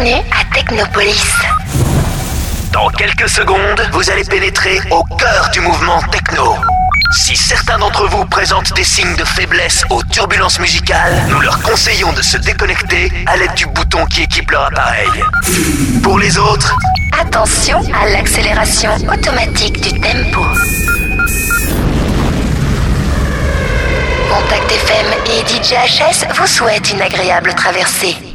Bienvenue à Technopolis. Dans quelques secondes, vous allez pénétrer au cœur du mouvement techno. Si certains d'entre vous présentent des signes de faiblesse aux turbulences musicales, nous leur conseillons de se déconnecter à l'aide du bouton qui équipe leur appareil. Pour les autres, Attention à l'accélération automatique du tempo. Contact FM et DJHS vous souhaitent une agréable traversée.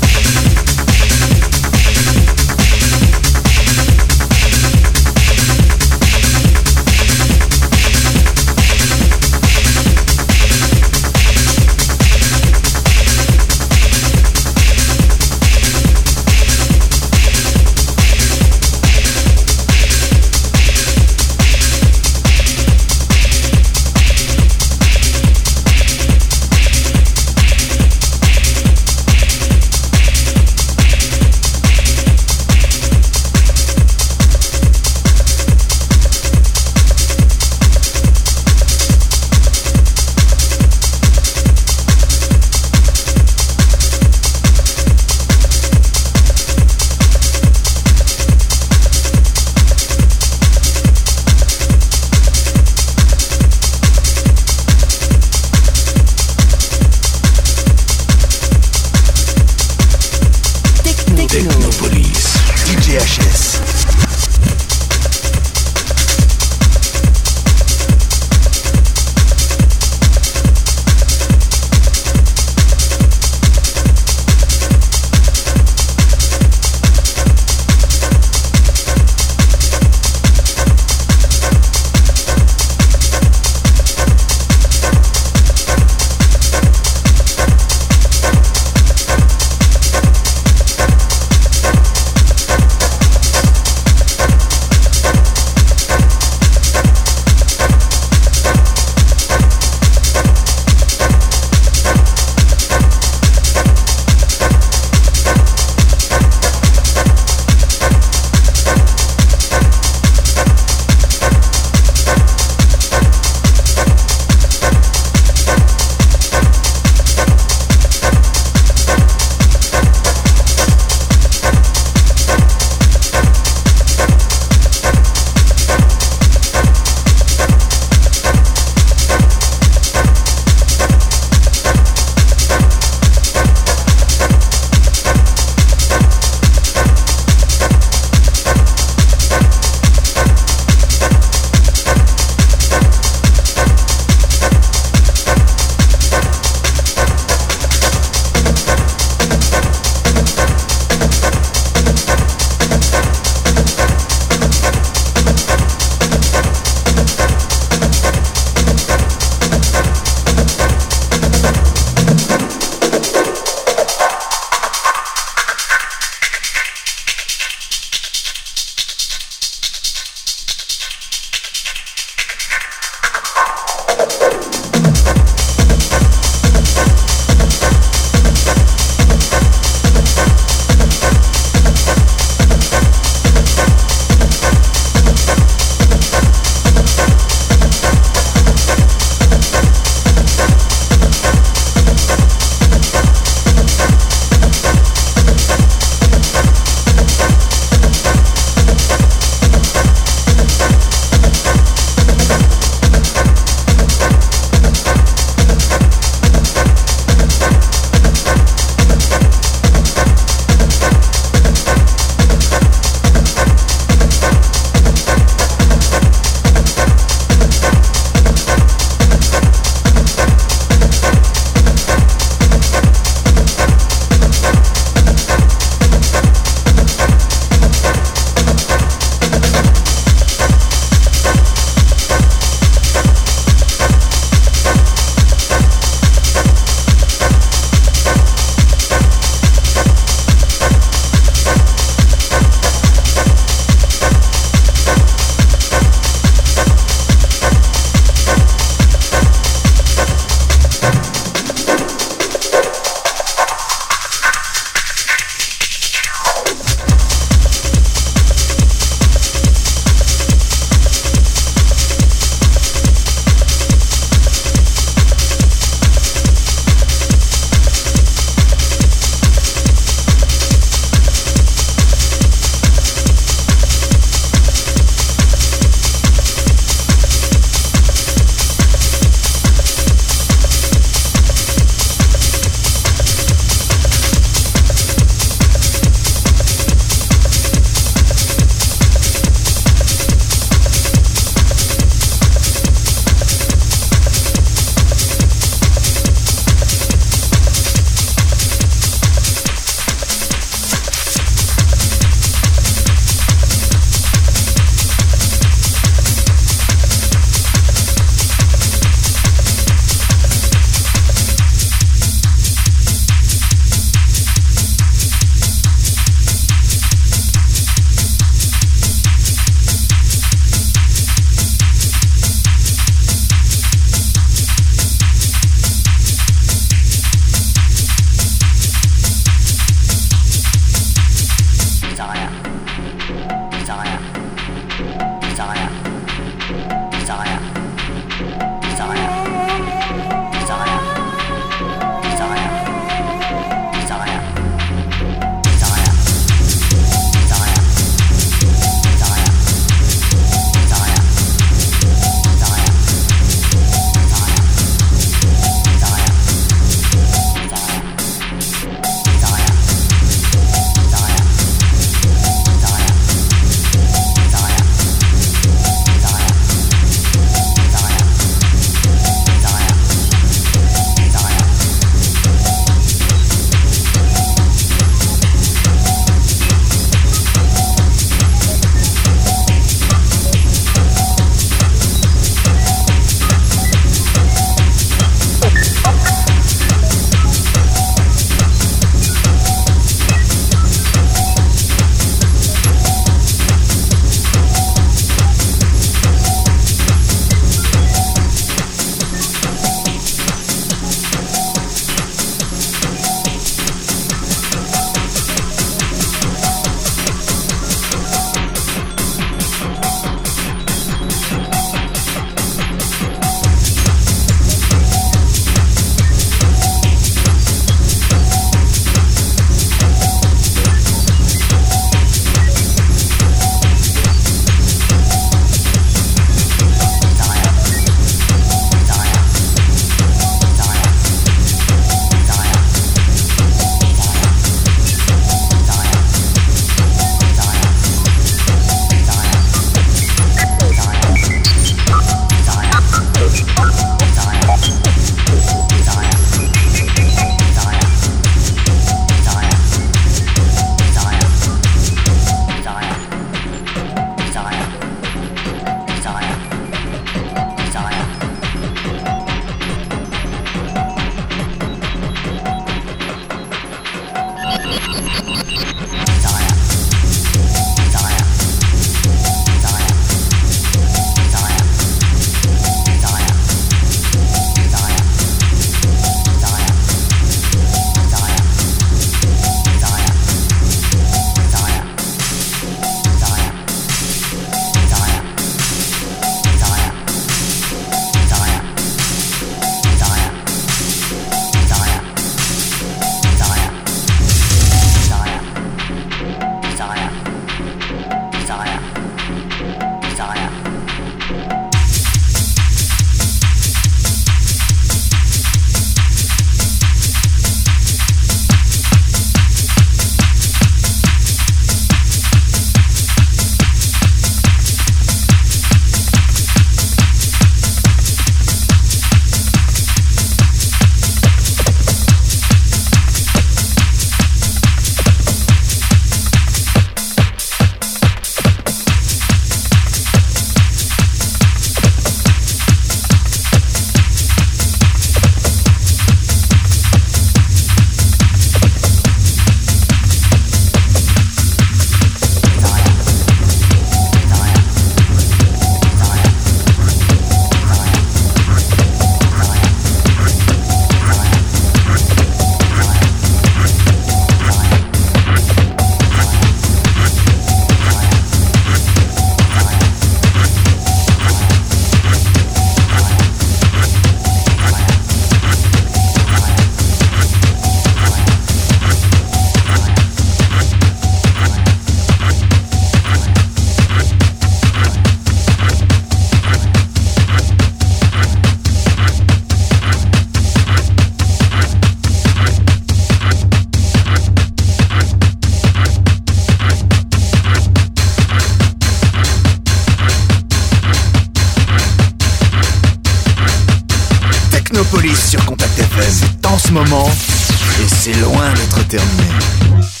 Et c'est loin d'être terminé.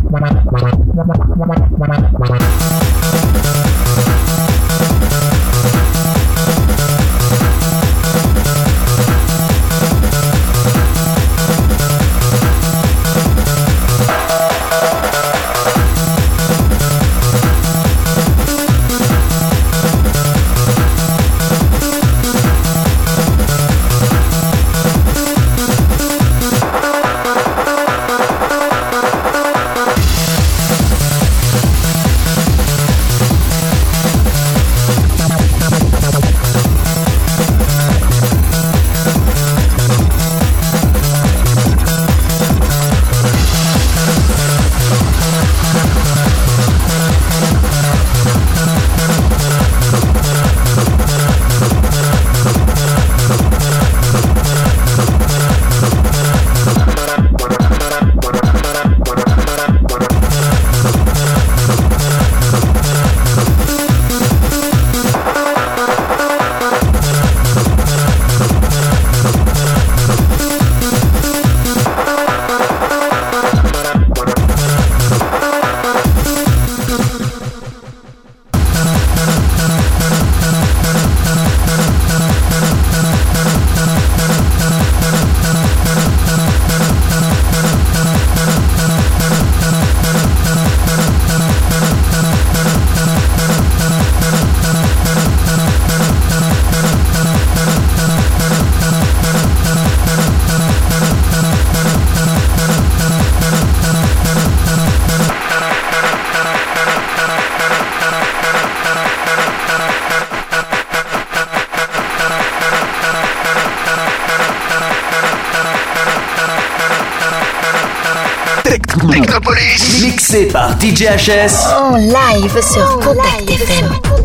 DJHS En live sur Contact FM.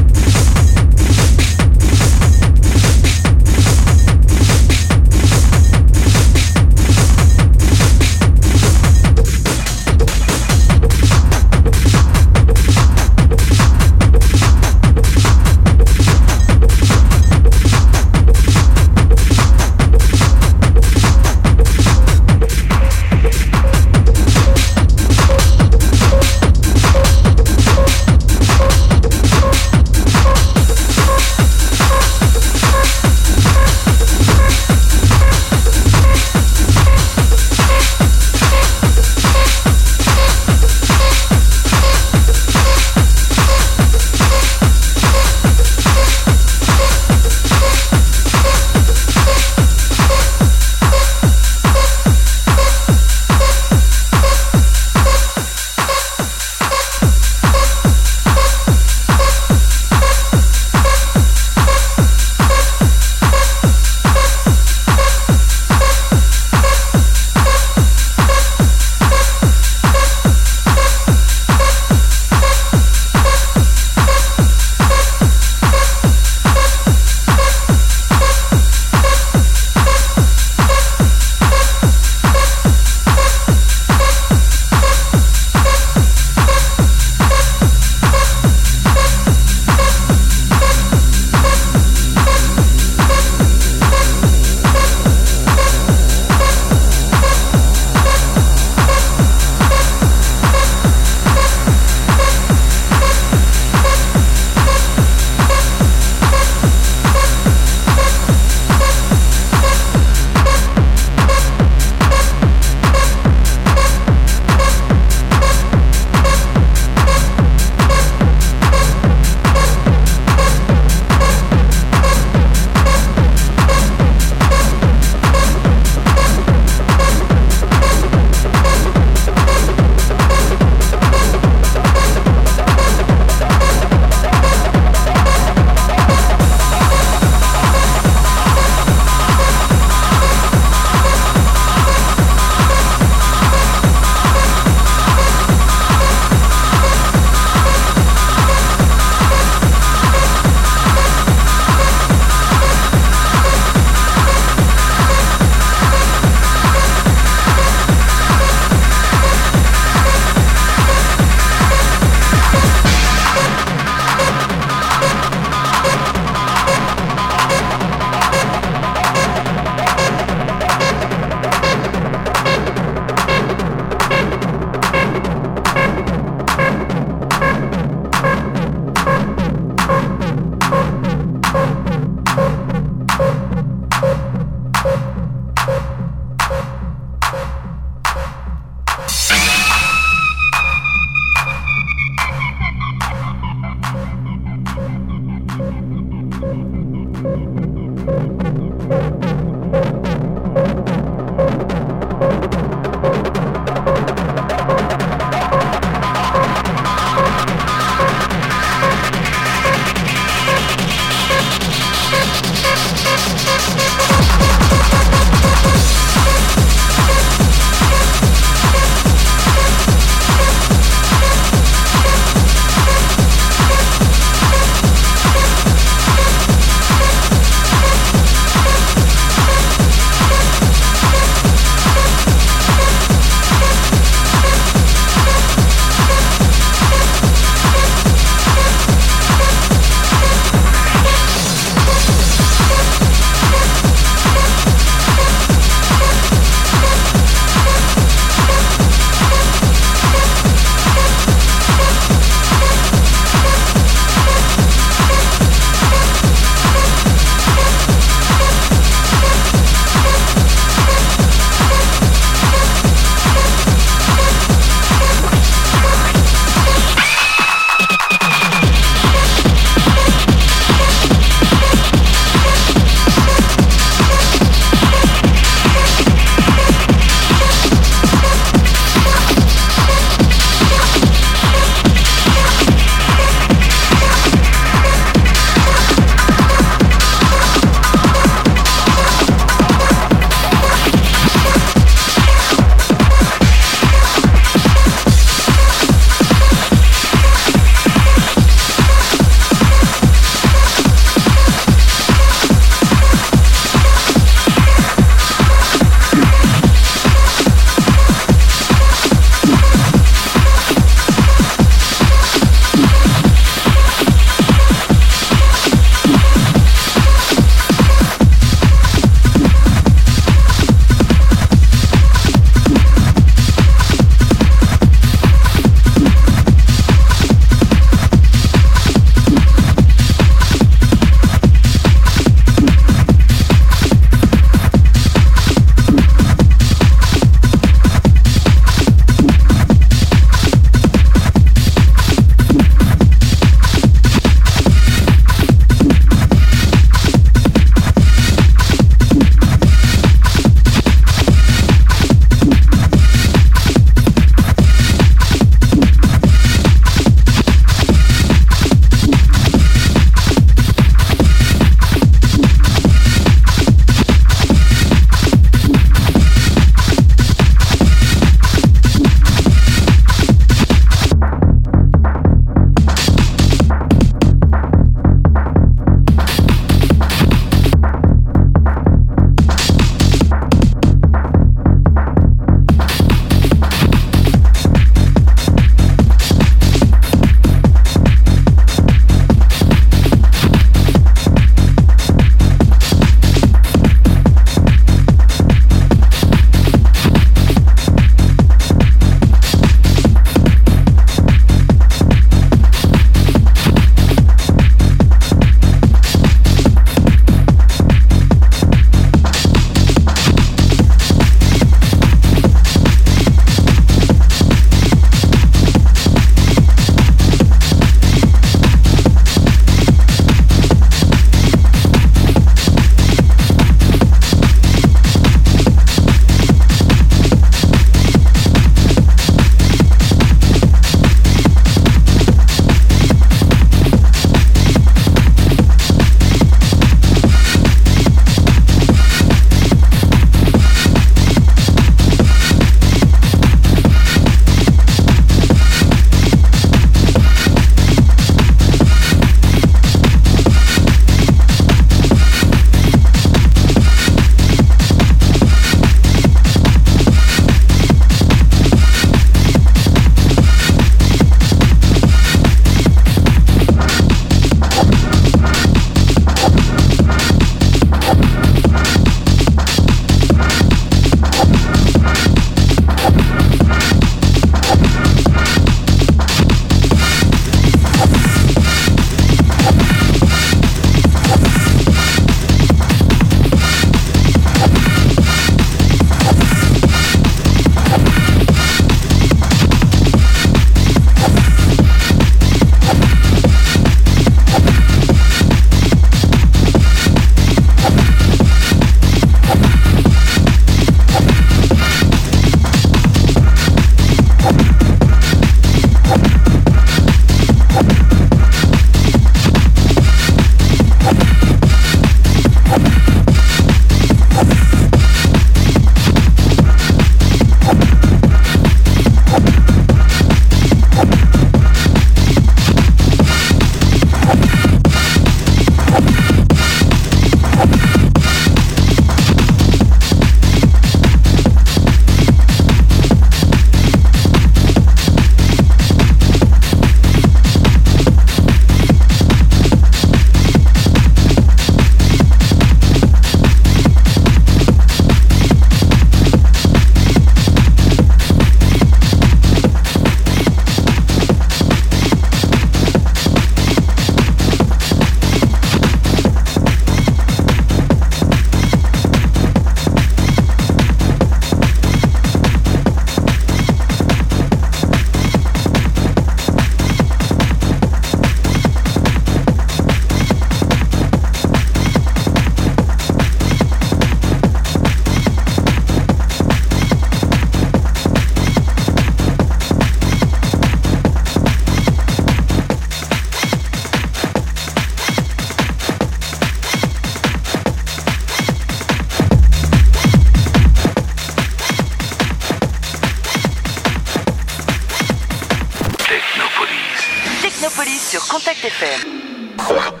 FM.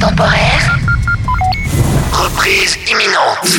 Temporaire. Reprise imminente.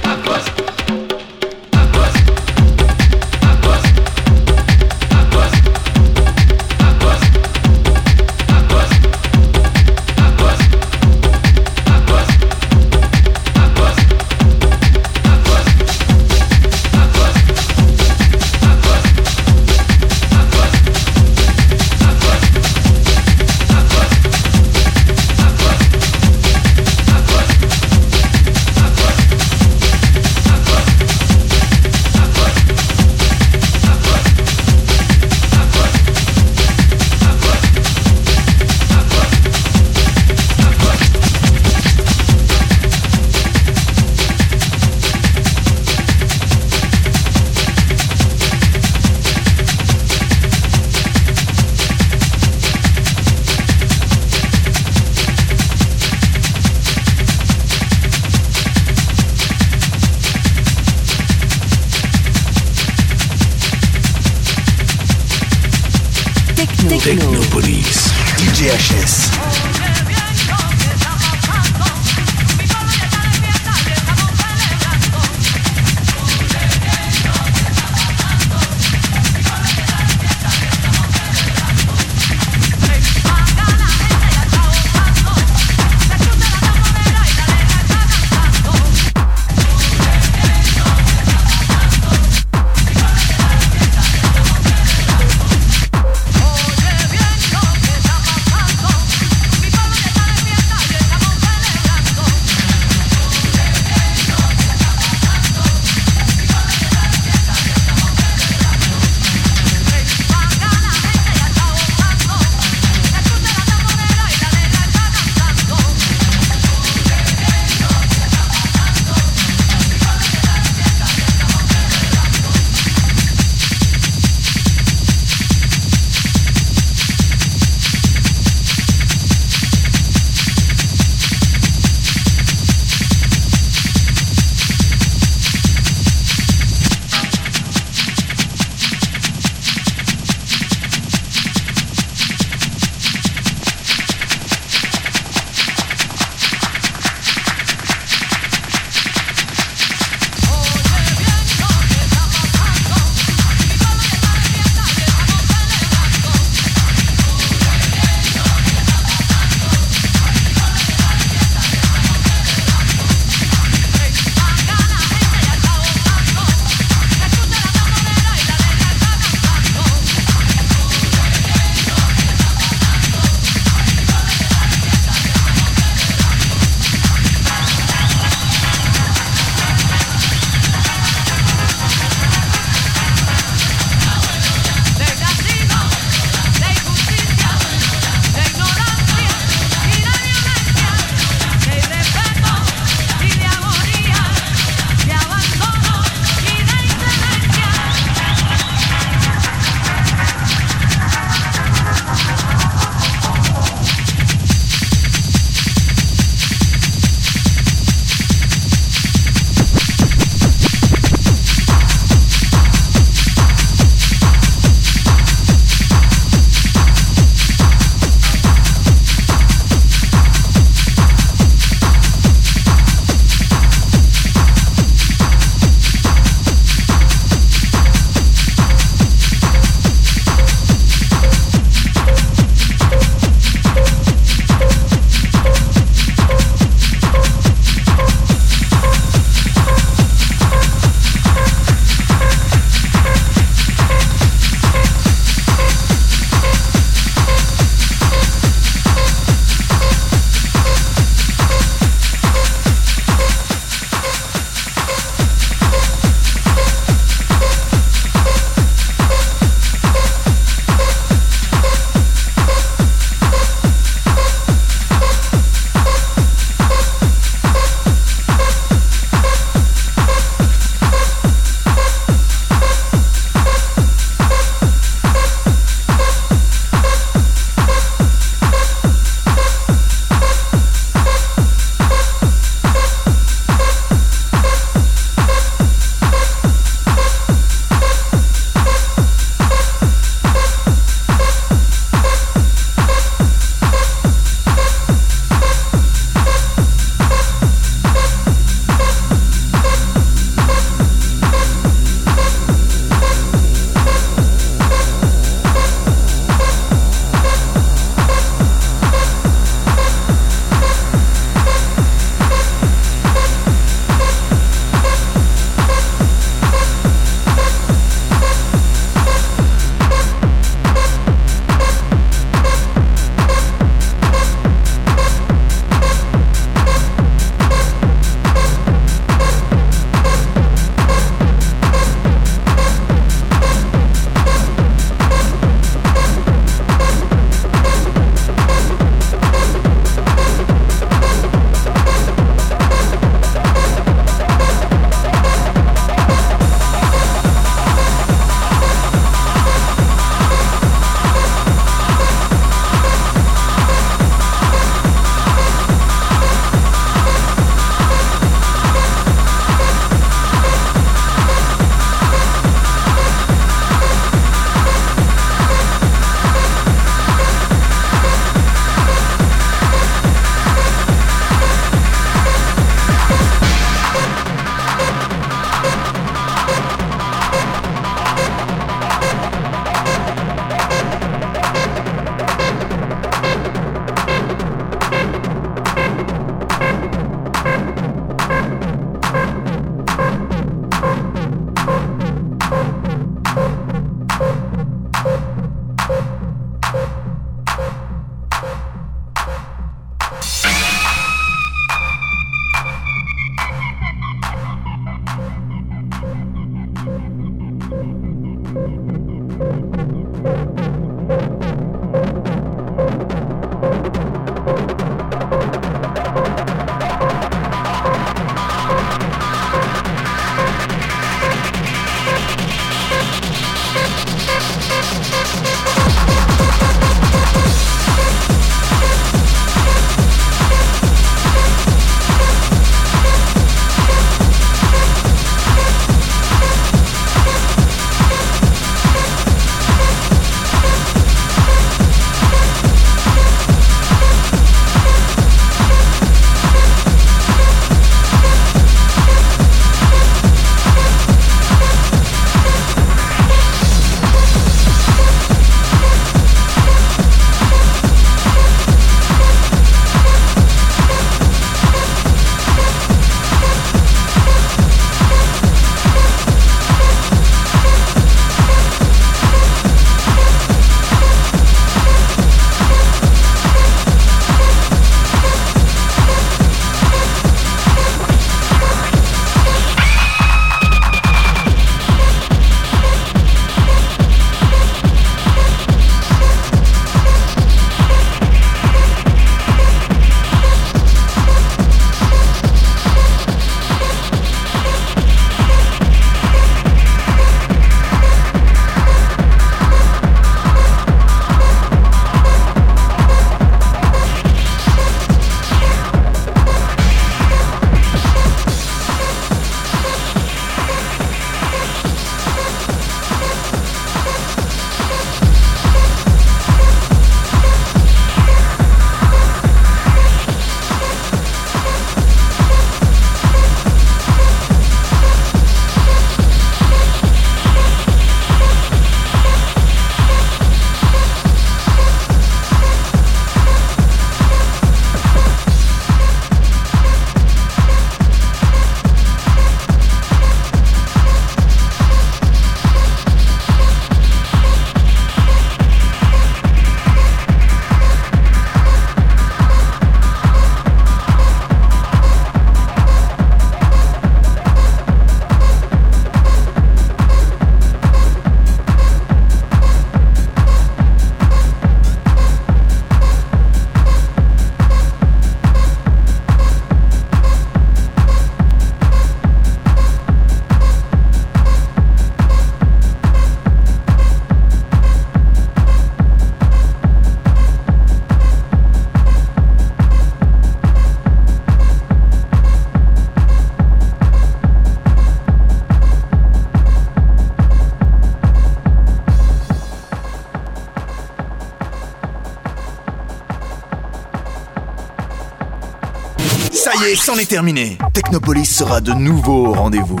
C'en est terminé. Technopolis sera de nouveau au rendez-vous.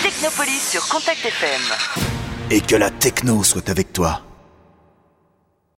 Technopolis sur Contact FM. Et que la techno soit avec toi.